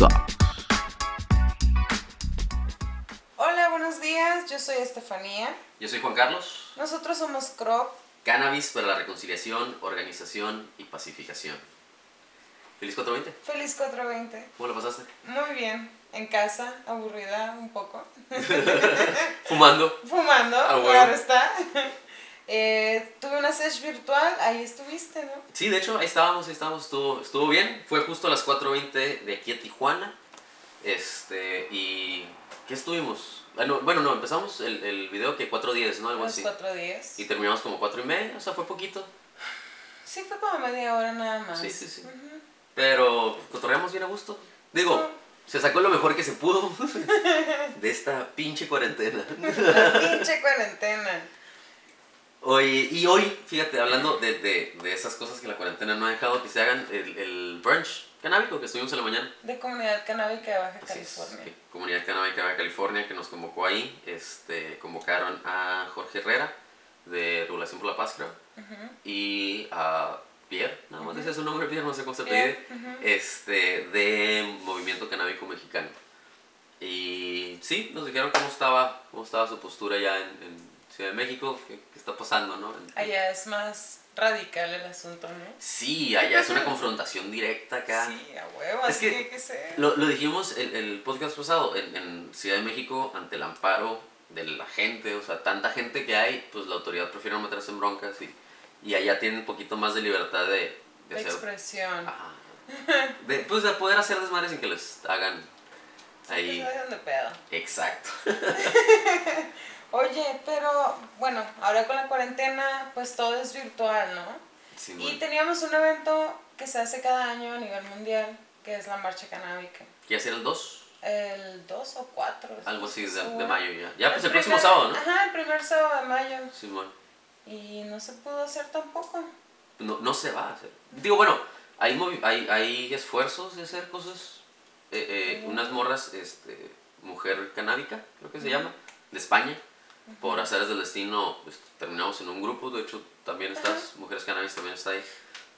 Talks. Hola, buenos días. Yo soy Estefanía. Yo soy Juan Carlos. Nosotros somos Crop. Cannabis para la reconciliación, organización y pacificación. Feliz 420. Feliz 420. ¿Cómo lo pasaste? Muy bien. En casa, aburrida un poco. Fumando. Fumando, Ah, bueno. claro está. Eh, tuve una sesh virtual, ahí estuviste, ¿no? Sí, de hecho, ahí estábamos, ahí estábamos, estuvo, estuvo bien. Fue justo a las 4.20 de aquí a Tijuana. Este, y... ¿Qué estuvimos? Ah, no, bueno, no, empezamos el, el video que 4.10, ¿no? Algo así. 4.10. Y terminamos como 4 y media, o sea, fue poquito. Sí, fue como media hora nada más. Sí, sí, sí. Ujú. Pero cotorreamos bien a gusto. Digo, se sacó lo mejor que se pudo de esta pinche cuarentena. La pinche cuarentena. Hoy, y hoy, fíjate, hablando de, de, de esas cosas que la cuarentena no ha dejado que se hagan, el, el brunch canábico que estuvimos en la mañana. De Comunidad Canábica de Baja California. que Comunidad Canábica de California que nos convocó ahí. Este, convocaron a Jorge Herrera de Regulación por la Paz, creo. Y a Pierre, nada más decía su nombre, Pierre, no sé cómo se pide. Este, de Movimiento Canábico Mexicano. Y sí, nos dijeron cómo estaba, cómo estaba su postura ya en, en Ciudad de México, qué, qué está pasando, ¿no? Allá es más radical el asunto, ¿no? Sí, allá es una confrontación directa acá. Sí, a huevo, Es así que- tiene que ser. Lo, lo dijimos el, el podcast pasado, en, en Ciudad de México, ante el amparo de la gente, o sea, tanta gente que hay, pues la autoridad prefiere no meterse en broncas y, y allá tienen un poquito más de libertad de, de de hacer... expresión. Ajá. De, pues de poder hacer desmadres sin que les hagan Sí, ahí... que se de pedo. Exacto. Oye, pero bueno, ahora con la cuarentena, pues todo es virtual, ¿no? Sí, Y teníamos un evento que se hace cada año a nivel mundial, que es la Marcha Canábica. ¿Qué hacer el 2? El 2 o 4. Algo así de, mayo ya. Ya, pues el, próximo sábado, ¿no? Ajá, el primer sábado de mayo. Simón. Y no se pudo hacer tampoco. No, no se va a hacer. Digo, bueno, hay, movi- hay, hay esfuerzos de hacer cosas. eh, eh. Unas morras, este, mujer canábica, creo que se llama, de España. Por hacer del destino, pues, terminamos en un grupo. De hecho, también estás, Mujeres Cannabis también está ahí.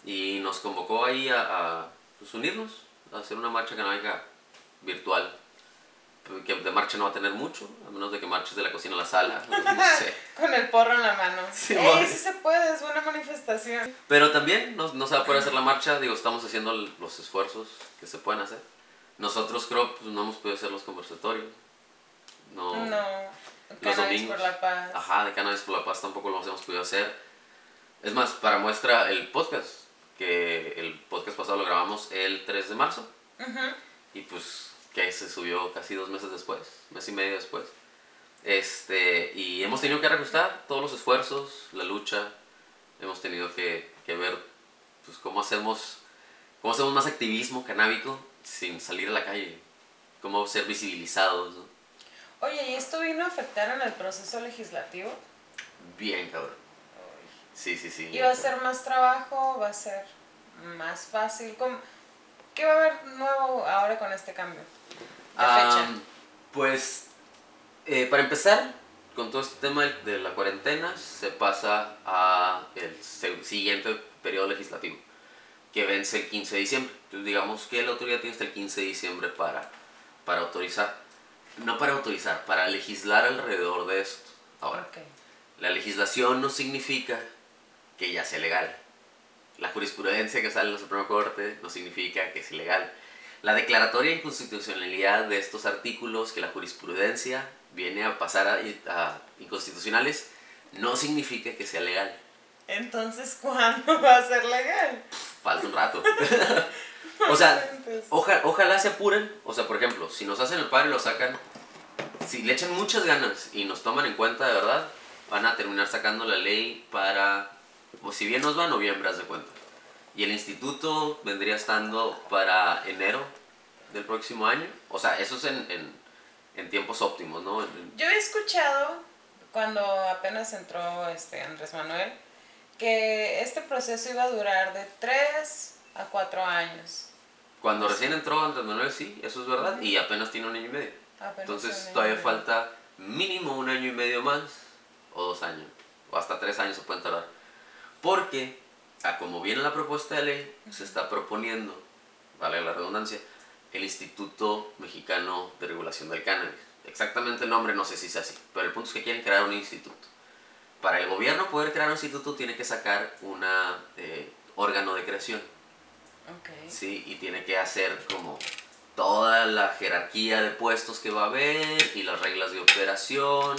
Y nos convocó ahí a, a, pues, unirnos, a hacer una marcha canábica virtual. Que de marcha no va a tener mucho, a menos de que marches de la cocina a la sala. No sé. Con el porro en la mano. Sí, Ey, sí se puede, es buena manifestación. Pero también no, no se va a poder hacer la marcha, digo, estamos haciendo los esfuerzos que se pueden hacer. Nosotros creo pues, no hemos podido hacer los conversatorios. No. No. Los domingos. por la paz. Ajá, de Cannabis por la Paz tampoco los hemos podido hacer. Es más, para muestra el podcast, que el podcast pasado lo grabamos el 3 de marzo Ujú. y pues que se subió casi dos meses después, mes y medio después. Este, y hemos tenido que reajustar todos los esfuerzos, la lucha, hemos tenido que, que ver pues cómo hacemos, cómo hacemos más activismo canábico sin salir a la calle, cómo ser visibilizados. ¿no? Oye, ¿y esto vino a afectar en el proceso legislativo? Bien, cabrón. Sí, sí, sí. ¿Y va a ser más trabajo? ¿Va a ser más fácil? ¿Cómo- ¿Qué va a haber nuevo ahora con este cambio? De fecha. Pues, eh, para empezar, con todo este tema de- la cuarentena, se pasa a el siguiente periodo legislativo, que vence el 15 de diciembre. Entonces, digamos que la autoridad tiene hasta el 15 de diciembre para, para autorizar. No para autorizar, para legislar alrededor de esto. Ahora, la legislación no significa que ya sea legal. La jurisprudencia que sale de la Suprema Corte no significa que es ilegal. La declaratoria de inconstitucionalidad de estos artículos, que la jurisprudencia viene a pasar a, a inconstitucionales, no significa que sea legal. Entonces, ¿cuándo va a ser legal? Falta un rato. o sea, Entonces, Oja- ojalá se apuren. O sea, por ejemplo, si nos hacen el padre y lo sacan, si le echan muchas ganas y nos toman en cuenta de verdad, van a terminar sacando la ley para, o si bien nos va, noviembre, haz de cuenta. Y el instituto vendría estando para enero del próximo año. O sea, eso es en, en, en tiempos óptimos, ¿no? En- Yo he escuchado, cuando apenas entró este Andrés Manuel, que este proceso iba a durar de 3 a 4 años. Cuando recién entró Andrés Manuel, sí, eso es verdad, y apenas tiene un año y medio. Apenas Entonces todavía medio. falta mínimo un año y medio más, o dos años, o hasta tres años se pueden tardar. Porque, a como viene la propuesta de ley, se está proponiendo, vale la redundancia, el Instituto Mexicano de Regulación del Cannabis. Exactamente el nombre no sé si es así, pero el punto es que quieren crear un instituto. Para el gobierno poder crear un instituto tiene que sacar un órgano de creación. Ok. Sí, y tiene que hacer como toda la jerarquía de puestos que va a haber y las reglas de operación.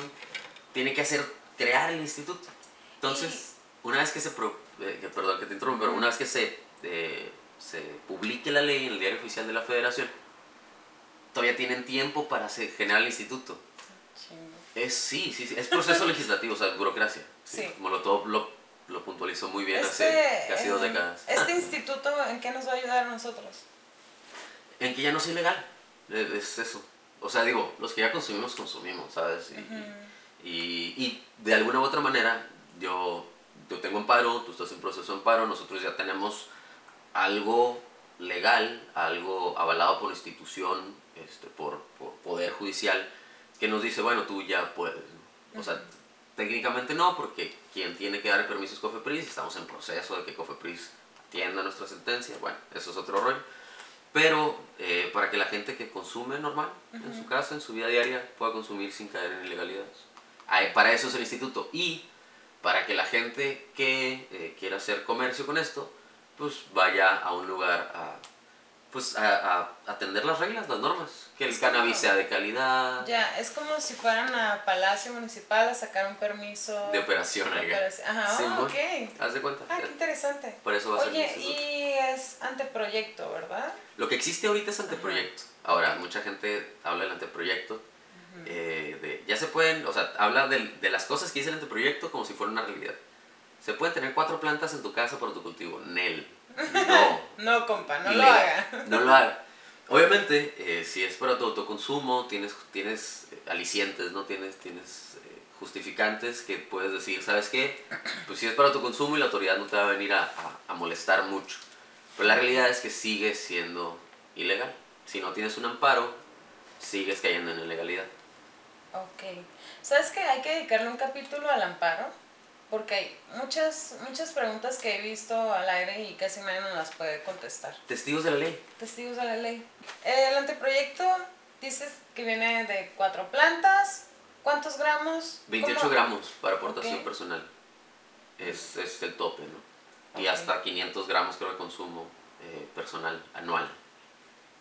Tiene que hacer, crear el instituto. Entonces, una vez que se, pro- eh, perdón que te interrumpa, pero una vez que se, eh, se publique la ley en el diario oficial de la federación, todavía tienen tiempo para hacer- generar el instituto. Chingo. Es, sí, sí, sí, es proceso legislativo, o sea, burocracia. Sí. Molotov lo, lo puntualizó muy bien Este, hace casi dos décadas. Este instituto, ¿en qué nos va a ayudar a nosotros? En que ya no es ilegal. Es, es eso. O sea, digo, los que ya consumimos, consumimos, ¿sabes? Y, Ujú. y, y de alguna u otra manera, yo, yo tengo amparo, tú estás en proceso de amparo, nosotros ya tenemos algo legal, algo avalado por institución, este, por, por poder judicial, que nos dice, bueno, tú ya puedes. O sea, técnicamente no, porque quien tiene que dar el permiso es Cofepris, estamos en proceso de que Cofepris atienda nuestra sentencia, bueno, eso es otro rollo. Pero eh, para que la gente que consume normal, en su casa, en su vida diaria, pueda consumir sin caer en ilegalidades. Ahí- Para eso es el instituto. Y para que la gente que eh, quiera hacer comercio con esto, pues vaya a un lugar a, pues a, a atender las reglas, las normas. Que el Es cannabis como- sea de calidad, Ya, es como si fueran a Palacio Municipal a sacar un permiso. de operación. de operación. Ajá, Sí, oh, ok. Haz de cuenta. Ah, qué interesante. Por eso va a Oye, y es anteproyecto, ¿verdad? Lo que existe ahorita es anteproyecto. Ahora, mucha gente habla del anteproyecto. eh, de, ya se pueden, o sea, habla del- de, las cosas que dice el anteproyecto como si fuera una realidad. Se pueden tener cuatro plantas en tu casa por tu cultivo. Nel. No. No, compa, no lo haga. No lo haga. Obviamente, eh, si es para tu autoconsumo, tienes, tienes eh, alicientes, ¿no? Tienes, tienes eh, justificantes que puedes decir, ¿sabes qué? Pues si es para tu consumo y la autoridad no te va a venir a, a- a molestar mucho. Pero la realidad es que sigue siendo ilegal. Si no tienes un amparo, sigues cayendo en ilegalidad. Ok. ¿Sabes que hay que dedicarle un capítulo al amparo? Porque hay muchas, muchas preguntas que he visto al aire y casi nadie nos las puede contestar. Testigos de la ley. Testigos de la ley. El anteproyecto dices que viene de cuatro plantas. ¿Cuántos gramos? 28 ¿Cómo? gramos para aportación Ok. personal. Es, es el tope, ¿no? Y hasta 500 gramos creo de consumo eh, personal anual.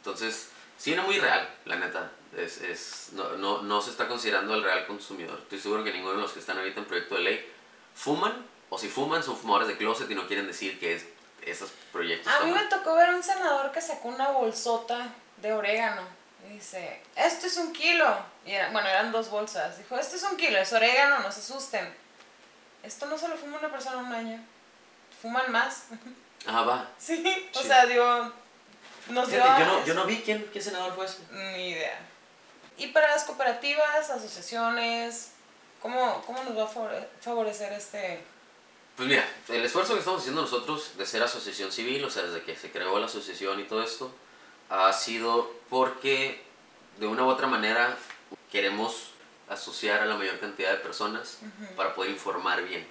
Entonces, sí era muy real, la neta. Es, es, no, no, no se está considerando al real consumidor. Estoy seguro que ninguno de los que están ahorita en proyecto de ley fuman, o si fuman son fumadores de closet y no quieren decir que es, esos proyectos A mí me tocó ver un senador que sacó una bolsota de orégano. Y dice, esto es un kilo. Y era- bueno, eran dos bolsas. Dijo, esto es un kilo, es orégano, no se asusten. Esto no se lo fuma una persona un año. Fuman más. Ah, va. sí, o sea, dio... Nos dio... Yo, no, yo no vi quién, qué senador fue ese. Ni idea. Y para las cooperativas, asociaciones, ¿cómo, cómo nos va a favore- favorecer este... Pues mira, el esfuerzo que estamos haciendo nosotros de ser asociación civil, o sea, desde que se creó la asociación y todo esto, ha sido porque de una u otra manera queremos asociar a la mayor cantidad de personas para poder informar bien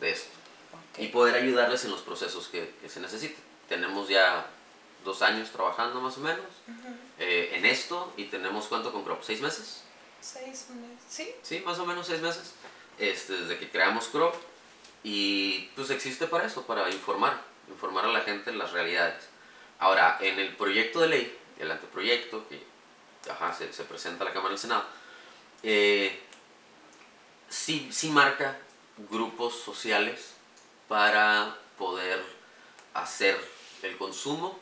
de esto y poder ayudarles en los procesos que, que se necesiten. Tenemos ya dos años trabajando más o menos eh, en esto y tenemos cuánto Crop, seis meses. Seis meses. Sí, Sí, más o menos seis meses, este, desde que creamos Crop. Y pues existe para eso, para informar, informar a la gente las realidades. Ahora, en el proyecto de ley, el anteproyecto que ajá, se, se presenta a la Cámara del Senado, eh, sí, sí marca grupos sociales para poder hacer el consumo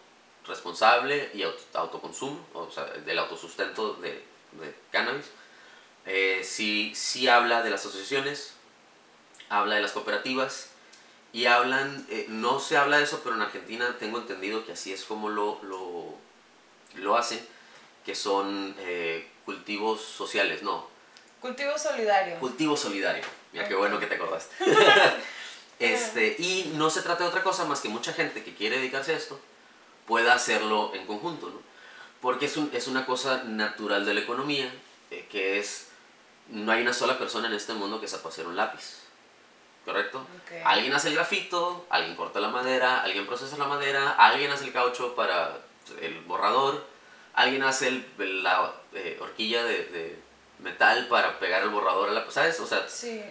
responsable y auto- autoconsumo, o sea, del autosustento de, de cannabis. Eh, sí, sí habla de las asociaciones, habla de las cooperativas y hablan, eh, no se habla de eso, pero en Argentina tengo entendido que así es como lo, lo, lo hacen, que son eh, cultivos sociales, no, cultivo solidario. cultivo solidario. Mira qué Ok. bueno que te acordaste. este, y no se trata de otra cosa más que mucha gente que quiere dedicarse a esto pueda hacerlo en conjunto, ¿no? Porque es, un- es una cosa natural de la economía, eh, que es, no hay una sola persona en este mundo que sepa hacer un lápiz, ¿correcto? Alguien hace el grafito, alguien corta la madera, alguien procesa la madera, alguien hace el caucho para el borrador, alguien hace el, la eh, horquilla de, de, metal para pegar el borrador a la... ¿Sabes? O sea,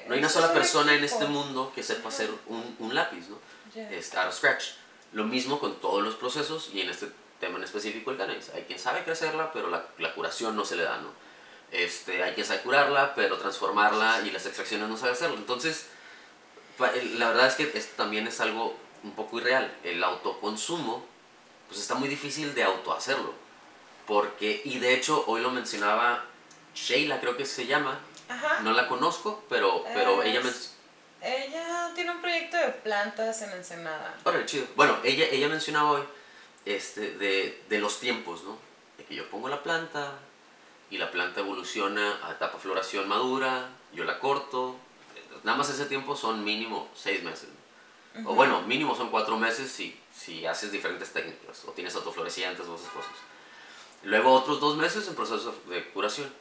no hay una sola persona en este mundo que sepa hacer un, un lápiz, ¿no? Es out of scratch. Lo mismo con todos los procesos y en este tema en específico el cannabis. Hay quien sabe qué hacerla, pero la, la, curación no se le da, ¿no? Este, hay quien sabe curarla, pero transformarla y las extracciones no sabe hacerlo. Entonces, la verdad es que esto también es algo un poco irreal. El autoconsumo, pues está muy difícil de autohacerlo. Porque, y de hecho, hoy lo mencionaba Sheila, creo que se llama. No la conozco, pero, pero ella me... Ella tiene un proyecto de plantas en Ensenada. Órale, chido. Bueno, ella, ella mencionaba hoy este, de, de los tiempos, ¿no? De que yo pongo la planta y la planta evoluciona a etapa floración madura, yo la corto. Nada más ese tiempo son mínimo seis meses. O bueno, mínimo son cuatro meses si, si haces diferentes técnicas o tienes autoflorecientes o esas cosas. Luego otros dos meses en proceso de curación.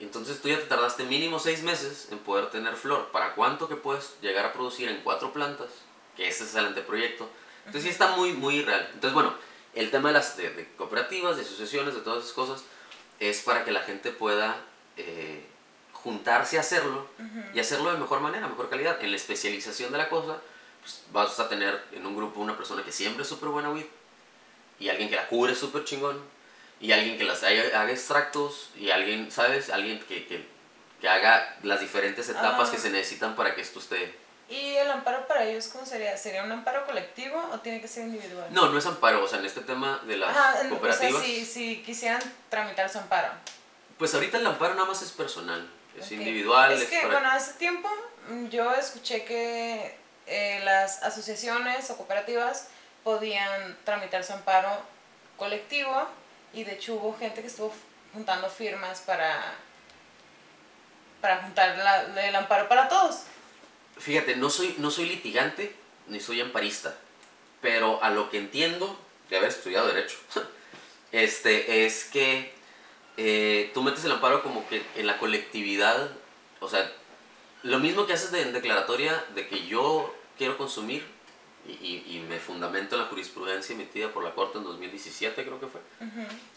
Entonces tú ya te tardaste mínimo seis meses en poder tener flor. ¿Para cuánto que puedes llegar a producir en cuatro plantas? Que ese es el anteproyecto. Entonces sí está muy, muy real. Entonces bueno, el tema de las de, cooperativas, de asociaciones, de todas esas cosas, es para que la gente pueda eh, juntarse a hacerlo y hacerlo de mejor manera, mejor calidad. En la especialización de la cosa, pues vas a tener en un grupo una persona que siempre es súper buena weed y alguien que la cubre súper chingón y alguien que las haga, extractos y alguien, ¿sabes? Alguien que, que, que haga las diferentes etapas que ah. se necesitan para que esto esté... ¿Y el amparo para ellos cómo sería? ¿Sería un amparo colectivo o tiene que ser individual? No, no es amparo, o sea, en este tema de las cooperativas... O sea, si, si quisieran tramitar su amparo. Pues ahorita el amparo nada más es personal, es individual. Es, que, bueno, hace tiempo mm, yo escuché que eh, las asociaciones o cooperativas podían tramitar su amparo colectivo y de hecho hubo gente que estuvo juntando firmas para, para juntar la, el amparo para todos. Fíjate, no soy, no soy litigante ni soy amparista, pero a lo que entiendo de haber estudiado Derecho, este, es que eh, tú metes el amparo como que en la colectividad, o sea, lo mismo que haces de, en declaratoria de que yo quiero consumir, y, y, me fundamento en la jurisprudencia emitida por la Corte en 2017, creo que fue,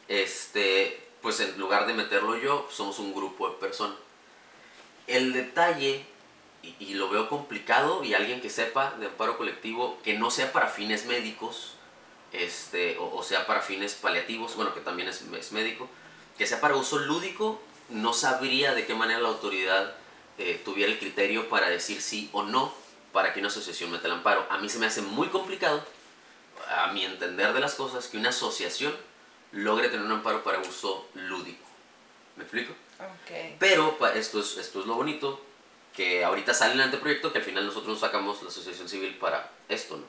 este, pues en lugar de meterlo yo, somos un grupo de personas. El detalle, y, y, lo veo complicado, y alguien que sepa de amparo colectivo, que no sea para fines médicos, este, o, sea para fines paliativos, bueno, que también es, es, médico, que sea para uso lúdico, no sabría de qué manera la autoridad eh, tuviera el criterio para decir sí o no para que una asociación meta el amparo. A mí se me hace muy complicado, a mi entender de las cosas, que una asociación logre tener un amparo para uso lúdico. ¿Me explico? Okay. Pero esto es, esto es lo bonito, que ahorita sale el anteproyecto, que al final nosotros sacamos la asociación civil para esto, ¿no?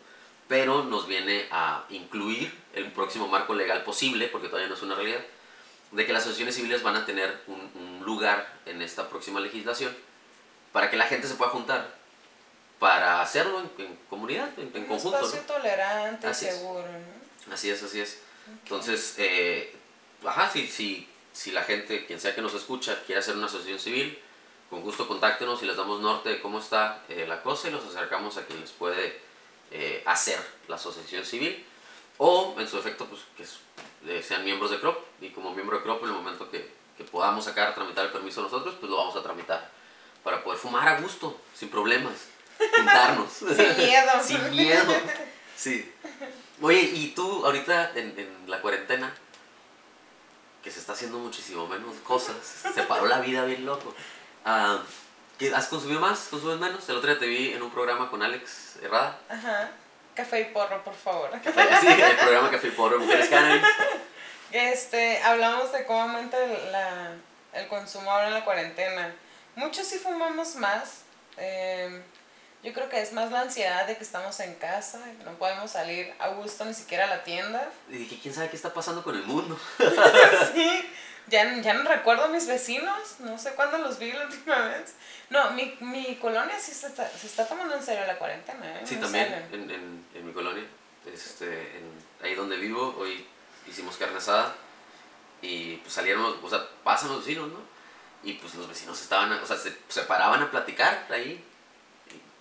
Pero nos viene a incluir el próximo marco legal posible, porque todavía no es una realidad, de que las asociaciones civiles van a tener un, un lugar en esta próxima legislación para que la gente se pueda juntar para hacerlo en, comunidad, en, en conjunto. Un espacio tolerante, así seguro, ¿no? Así es, así es. Entonces, eh, ajá, si, si, si la gente, quien sea que nos escucha, quiere hacer una asociación civil, con gusto contáctenos y les damos norte de cómo está eh, la cosa y los acercamos a quien les puede eh, hacer la asociación civil. O, en su efecto, pues que sean miembros de CROP. Y como miembro de CROP, en el momento que, que podamos sacar, tramitar el permiso nosotros, pues lo vamos a tramitar para poder fumar a gusto, sin problemas juntarnos. Sin miedo. Sin miedo. Sí. Oye, y tú ahorita en, en, la cuarentena, que se está haciendo muchísimo menos cosas, se paró la vida bien loco. Uh, ¿Has consumido más? ¿Consumes menos? El otro día te vi en un programa con Alex Herrada. Ajá. Café y porro, por favor. sí, el programa Café y porro, Mujeres Cannabis. Este, hablamos de cómo aumenta la, el consumo ahora en la cuarentena. Muchos sí fumamos más. Eh, yo creo que es más la ansiedad de que estamos en casa, que no podemos salir a gusto ni siquiera a la tienda. Y que quién sabe qué está pasando con el mundo. sí, ya, ya no recuerdo a mis vecinos, no sé cuándo los vi la última vez. No, mi, mi colonia sí se está, se está tomando en serio la cuarentena. ¿eh? Sí, también en, en, en, mi colonia, este, en, ahí donde vivo, hoy hicimos carne asada y pues salieron, o sea, pasan los vecinos, ¿no? Y pues los vecinos estaban, o sea, se, se paraban a platicar ahí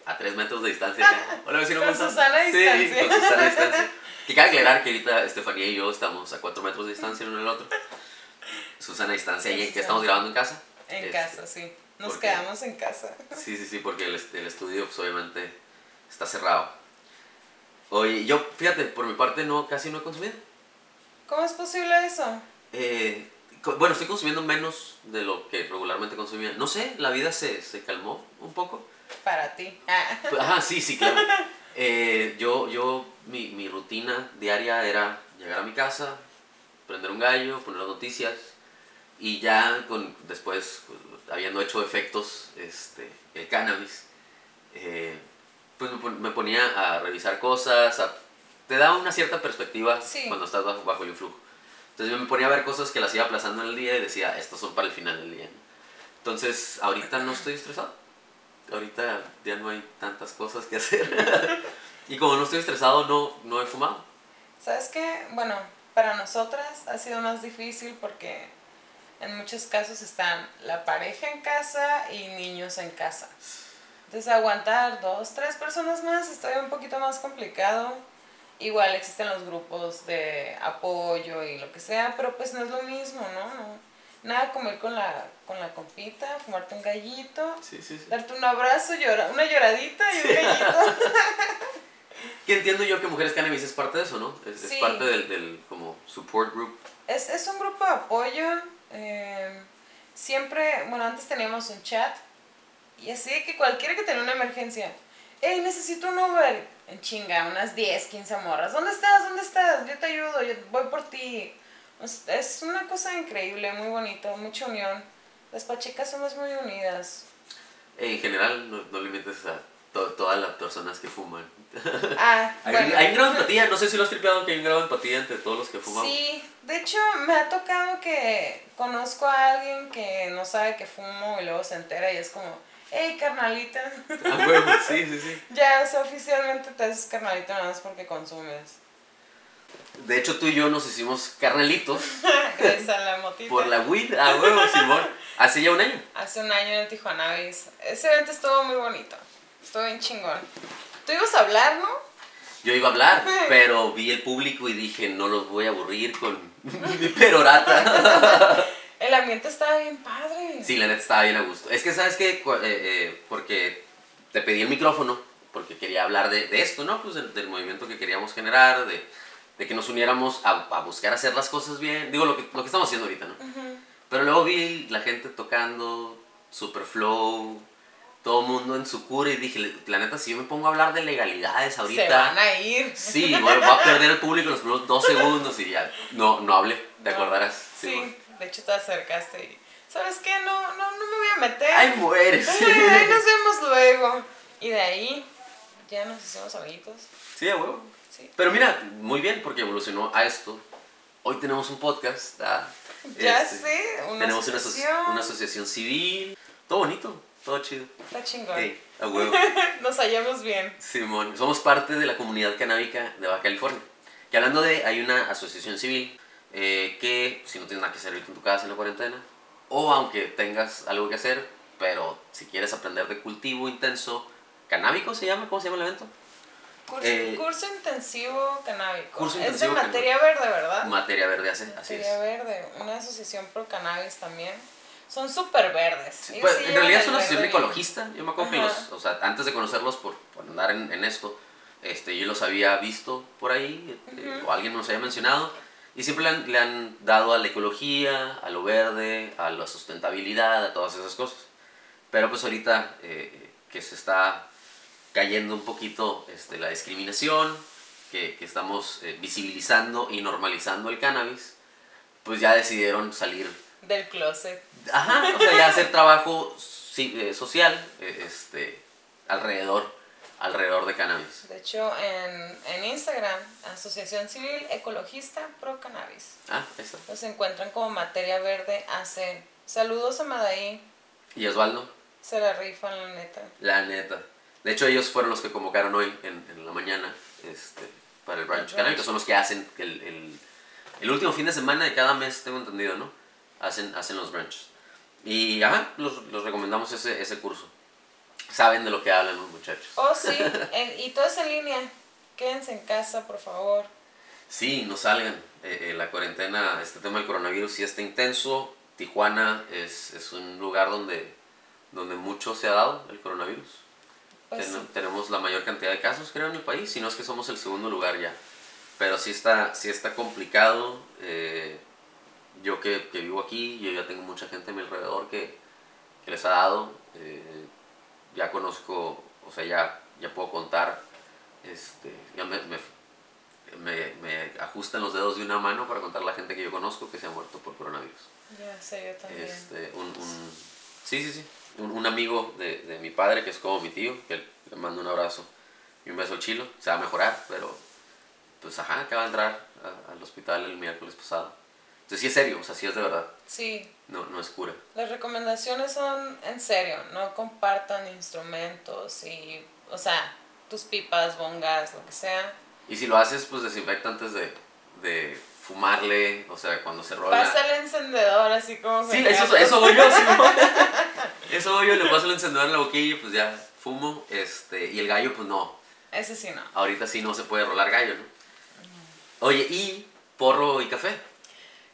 a tres metros de distancia. acá. Hola, vecino, Con ¿cómo estás? Sí, distancia. con Susana a distancia. Que cabe aclarar que ahorita Estefanía y yo estamos a cuatro metros de distancia uno del otro. Susana a distancia y que estamos grabando en casa. En Este, casa, sí. Nos ¿por qué? quedamos en casa. Sí, sí, sí, porque el, el estudio pues, obviamente está cerrado. Oye, yo, fíjate, por mi parte no, casi no he consumido. ¿Cómo es posible eso? Eh, bueno, estoy consumiendo menos de lo que regularmente consumía. No sé, la vida se, se calmó un poco. Para ti. Ah. Ajá, sí, sí, claro. Eh, yo, yo, mi, mi rutina diaria era llegar a mi casa, prender un gallo, poner las noticias y ya con, después, pues, habiendo hecho efectos este, el cannabis, eh, pues me, pon- me ponía a revisar cosas, a- te da una cierta perspectiva Sí. cuando estás bajo, bajo el influjo. Entonces yo me ponía a ver cosas que las iba aplazando en el día y decía, estos son para el final del día. ¿no? Entonces ahorita no estoy estresado. Ahorita ya no hay tantas cosas que hacer. y como no estoy estresado, no, no he fumado. ¿Sabes qué? Bueno, para nosotras ha sido más difícil porque en muchos casos están la pareja en casa y niños en casa. Entonces aguantar dos, tres personas más está un poquito más complicado. Igual existen los grupos de apoyo y lo que sea, pero pues no es lo mismo, ¿no? no nada comer con la, con la compita, fumarte un gallito, Sí, sí, sí. darte un abrazo, llora, una lloradita y un gallito. Que entiendo yo que Mujeres Cannabis es parte de eso, ¿no? Es, es parte del, del como support group. Es, es un grupo de apoyo. Eh, siempre, bueno, antes teníamos un chat. Y así que cualquiera que tenga una emergencia. Hey, necesito un Uber. En chinga, unas 10, 15 morras. ¿Dónde estás? ¿Dónde estás? Yo te ayudo, yo voy por ti. Es una cosa increíble, muy bonito, mucha unión. Las pachecas somos muy unidas. En general, no, no limites a to- todas las personas que fuman. Ah, Hay, bueno. hay un grado de empatía, no sé si lo has tripeado que hay un grado de empatía entre todos los que fuman. Sí, de hecho me ha tocado que conozco a alguien que no sabe que fumo y luego se entera y es como, hey carnalita, Ah, huevo, sí, sí, sí. ya, o sea, oficialmente te haces carnalita nada más porque consumes. De hecho, tú y yo nos hicimos carnelitos Gracias a la motita. por la weed. A huevo, Simón. Hace ya un año. Hace un año en el Tijuanavis. Ese evento estuvo muy bonito, estuvo bien chingón. Tú ibas a hablar, ¿no? Yo iba a hablar, pero vi el público y dije, no los voy a aburrir con mi perorata. El ambiente estaba bien padre. Sí, la neta estaba bien a gusto. Es que, ¿sabes qué? Eh, eh, porque te pedí el micrófono, porque quería hablar de, de esto, ¿no? Pues del, del movimiento que queríamos generar, de, de que nos uniéramos a, a buscar hacer las cosas bien. Digo, lo que, lo que estamos haciendo ahorita, ¿no? Pero luego vi la gente tocando, super flow, todo mundo en su cura y dije, la neta, si yo me pongo a hablar de legalidades ahorita... Se van a ir. Sí, voy, voy a perder el público en los primeros dos segundos y ya, no, no hablé, ¿te No. acordarás? Sí, de hecho te acercaste y, ¿sabes qué? No, no, no me voy a meter. Ay, mueres. Ay, nos vemos luego. Y de ahí ya nos hicimos amiguitos. Sí, a huevo. Sí. Pero mira, muy bien porque evolucionó a esto. Hoy tenemos un podcast. ah, Ya este, sé, una tenemos una, aso- una asociación civil. Todo bonito, todo chido. Está chingón. Ey, a huevo. Nos hallamos bien. Simón, somos parte de la comunidad canábica de Baja California. Que hablando de, hay una asociación civil eh, que si no tienes nada que hacer en tu casa en la cuarentena, o aunque tengas algo que hacer, pero si quieres aprender de cultivo intenso, canábico se llama, ¿cómo se llama el evento? Curso, Eh, curso intensivo canábico. curso es intensivo de materia verde, ¿verdad? Materia verde hace, así materia es. verde. Una asociación pro cannabis también. Son súper verdes. Ellos pues, sí en realidad es una asociación ecologista. Yo me acuerdo que los, o sea, antes de conocerlos por, por andar en, en esto, este, yo los había visto por ahí, eh, Ujú. o alguien los había mencionado, y siempre le han, le han dado a la ecología, a lo verde, a la sustentabilidad, a todas esas cosas. Pero pues ahorita eh, que se está cayendo un poquito este, la discriminación, que, que estamos eh, visibilizando y normalizando el cannabis, pues ya decidieron salir Del closet. Ajá, o sea, ya hacer trabajo eh, social eh, este, alrededor, alrededor de cannabis. De hecho, en, en Instagram, Asociación Civil Ecologista Pro Cannabis. Ah, está. Los encuentran como materia verde AC. Saludos a Madaí. Y Osvaldo, Se la rifan, la neta. la neta. De hecho, ellos fueron los que convocaron hoy en, en la mañana este, para el brunch. canábico. Son los que hacen el, el, el último fin de semana de cada mes, tengo entendido, ¿no? Hacen, hacen los brunches. Y ajá, los, los recomendamos ese, ese curso. saben de lo que hablan los muchachos. Oh, sí, en- y todo es en línea. Quédense en casa, por favor. Sí, no salgan. Eh, eh, la cuarentena, este tema del coronavirus sí está intenso. Tijuana es, es un lugar donde, donde mucho se ha dado el coronavirus. Pues Ten- sí. Tenemos la mayor cantidad de casos, creo, en el país, si no es que somos el segundo lugar ya. Pero sí está, sí está complicado. eh, yo que, que vivo aquí, yo ya tengo mucha gente a mi alrededor que, que les ha dado. eh, ya conozco, o sea, ya, ya puedo contar. Este, ya me, me, me, me ajustan los dedos de una mano para contar la gente que yo conozco que se ha muerto por coronavirus. Ya sé, yo también. Este, un, un- sí, sí, sí. Un, un amigo de, de mi padre, que es como mi tío, que le mando un abrazo y un beso al chilo. Se va a mejorar, pero pues ajá, acaba de entrar a- al hospital el miércoles pasado. Entonces sí es serio, o sea, sí es de verdad. Sí, No, no es cura. las recomendaciones son en serio. No compartan instrumentos y, o sea, tus pipas, bongas, lo que sea. Y si lo haces, pues desinfecta antes de, de fumarle, o sea, cuando se rola. Pasa el encendedor así como... Sí, eso, eso voy yo, sí, ¿no? Eso voy yo, le paso el encendedor en la boquilla y pues ya fumo. Este, y el gallo, pues no. Ese sí no. Ahorita sí no se puede rolar gallo, ¿no? Oye, ¿y porro y café?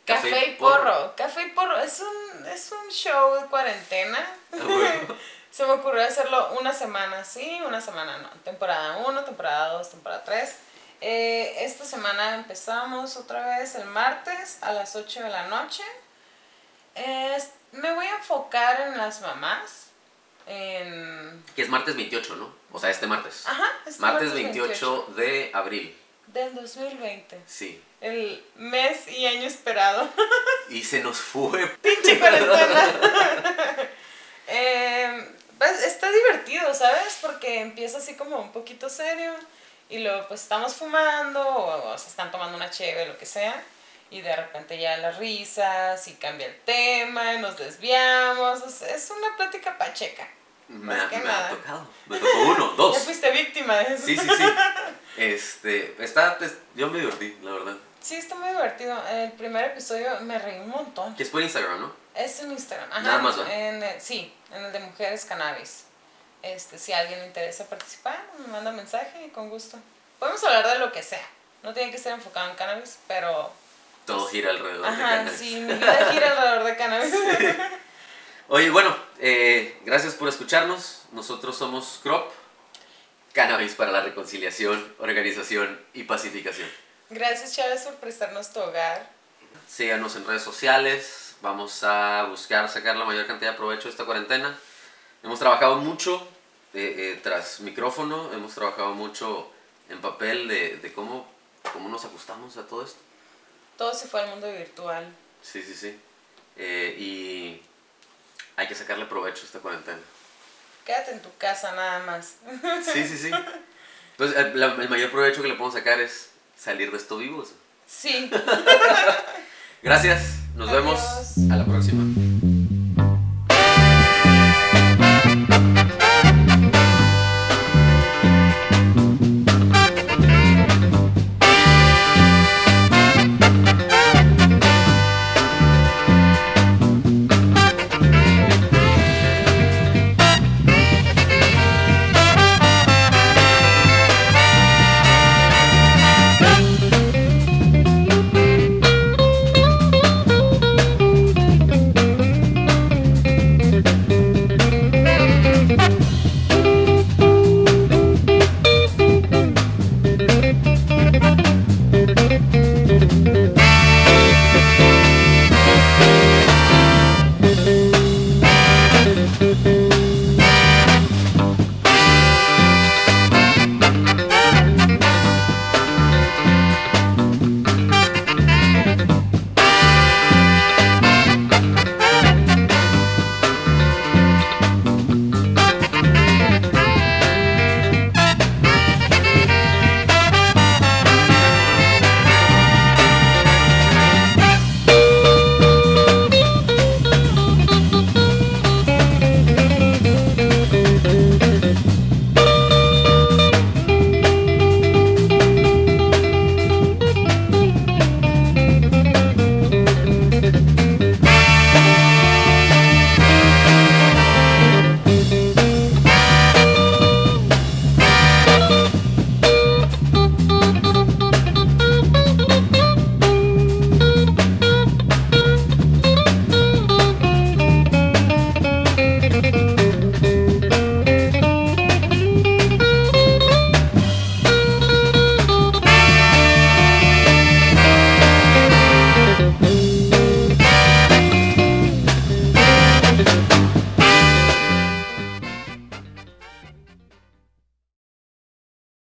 Café, y porro. Café y porro. Es un, es un show de cuarentena. Ah, bueno. Se me ocurrió hacerlo una semana sí, una semana no. Temporada 1, temporada 2, temporada 3. esta semana empezamos otra vez el martes a las 8 de la noche. Me voy a enfocar en las mamás. En... Que es martes 28, ¿no? O sea, este martes. Ajá, este martes 28, de abril. Del 2020. Sí. El mes y año esperado. Y se nos fue. pinche cuarentena. Eh, pues, está divertido, ¿sabes? Porque empieza así como un poquito serio y luego pues estamos fumando o, o se están tomando una cheve, lo que sea. Y de repente ya las risas y cambia el tema y nos desviamos. o sea, es una plática pacheca. Me, ha- me ha tocado. Me tocó uno, Ya dos. fuiste víctima de eso. Sí, sí, sí. Este, está, pues, yo me divertí, la verdad. Sí, está muy divertido. El primer episodio me reí un montón. Que es por Instagram, ¿no? Es en Instagram. Ajá, Nada más, en sí, en el de Mujeres Cannabis. Este, si a alguien le interesa participar, me manda mensaje y con gusto. Podemos hablar de lo que sea. No tiene que ser enfocado en cannabis, pero... Todo gira alrededor de Ajá, cannabis. sí, mi vida gira alrededor de cannabis. Oye, bueno, eh, gracias por escucharnos. Nosotros somos CROP, Cannabis para la Reconciliación, Organización y Pacificación. Gracias, Chávez, por prestarnos tu hogar. Síganos en redes sociales. Vamos a buscar sacar la mayor cantidad de provecho de esta cuarentena. Hemos trabajado mucho eh, eh, tras micrófono, hemos trabajado mucho en papel de, de cómo, cómo nos ajustamos a todo esto. Todo se fue al mundo virtual. Sí, sí, sí. Eh, y hay que sacarle provecho a esta cuarentena. Quédate en tu casa nada más. Sí, sí, sí. Entonces, el, la- el mayor provecho que le podemos sacar es salir de esto vivos. Sí. Gracias, nos vemos a la próxima.